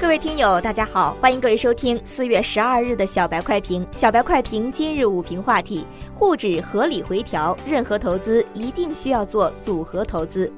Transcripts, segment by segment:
各位听友，大家好，欢迎各位收听四月十二日的小白快评。小白快评今日午评话题：沪指合理回调，任何投资一定需要做组合投资。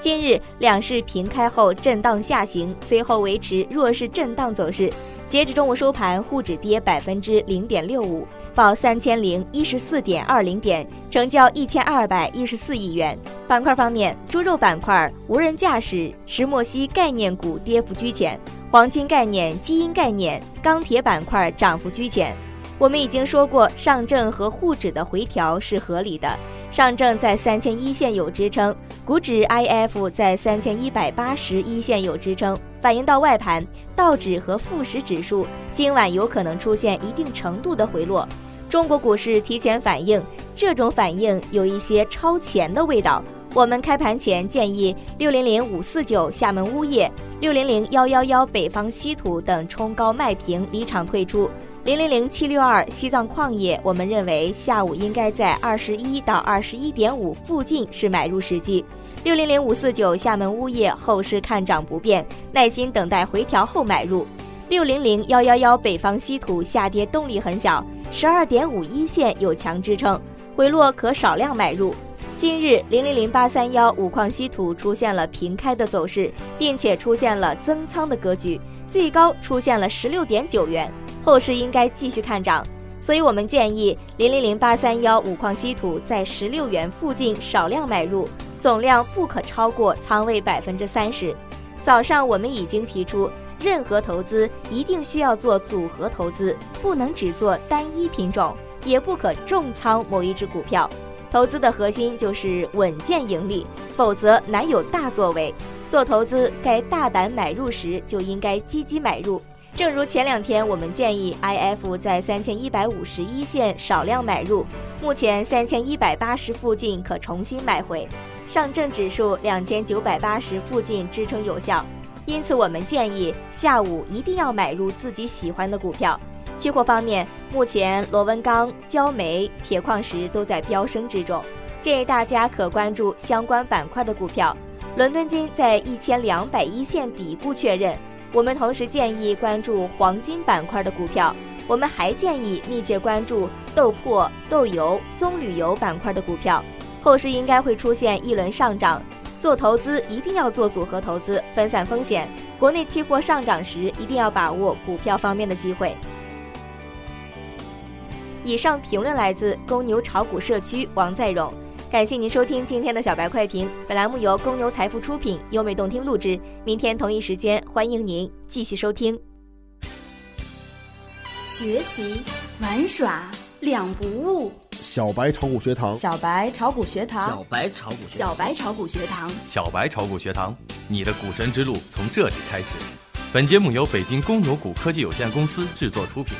今日两市平开后震荡下行，随后维持弱势震荡走势。截止中午收盘，沪指跌百分之零点六五，报三千零一十四点二零点，成交一千二百一十四亿元。板块方面，猪肉板块、无人驾驶、石墨烯概念股跌幅居前，黄金概念、基因概念、钢铁板块涨幅居前。我们已经说过，上证和沪指的回调是合理的。上证在三千一线有支撑，股指 IF 在三千一百八十一线有支撑，反映到外盘，道指和富时指数今晚有可能出现一定程度的回落。中国股市提前反应，这种反应有一些超前的味道。我们开盘前建议六零零五四九厦门钨业、六零零幺幺幺北方稀土等冲高卖平离场退出。零零零七六二西藏矿业，我们认为下午应该在二十一到二十一点五附近是买入时机。六零零五四九厦门钨业后市看涨不变，耐心等待回调后买入。六零零幺幺幺北方稀土下跌动力很小，十二点五一线有强支撑，回落可少量买入。今日零零零八三幺五矿稀土出现了平开的走势，并且出现了增仓的格局，最高出现了十六点九元。后市应该继续看涨，所以我们建议零零零八三幺五矿稀土在十六元附近少量买入，总量不可超过仓位百分之三十。早上我们已经提出，任何投资一定需要做组合投资，不能只做单一品种，也不可重仓某一只股票。投资的核心就是稳健盈利，否则难有大作为。做投资该大胆买入时，就应该积极买入。正如前两天我们建议，IF 在三千一百五十一线少量买入，目前三千一百八十附近可重新买回。上证指数两千九百八十附近支撑有效，因此我们建议下午一定要买入自己喜欢的股票。期货方面，目前螺纹钢、焦煤、铁矿石都在飙升之中，建议大家可关注相关板块的股票。伦敦金在一千两百一线底部确认。我们同时建议关注黄金板块的股票，我们还建议密切关注豆粕、豆油、棕榈油板块的股票。后市应该会出现一轮上涨，做投资一定要做组合投资，分散风险。国内期货上涨时，一定要把握股票方面的机会。以上评论来自公牛炒股社区王在荣。感谢您收听今天的小白快评，本栏目由公牛财富出品，优美动听录制。明天同一时间，欢迎您继续收听。学习玩耍两不误，小白炒股学堂，小白炒股学堂，小白炒股学小白炒股学堂，小白炒股学堂，你的股神之路从这里开始。本节目由北京公牛股科技有限公司制作出品。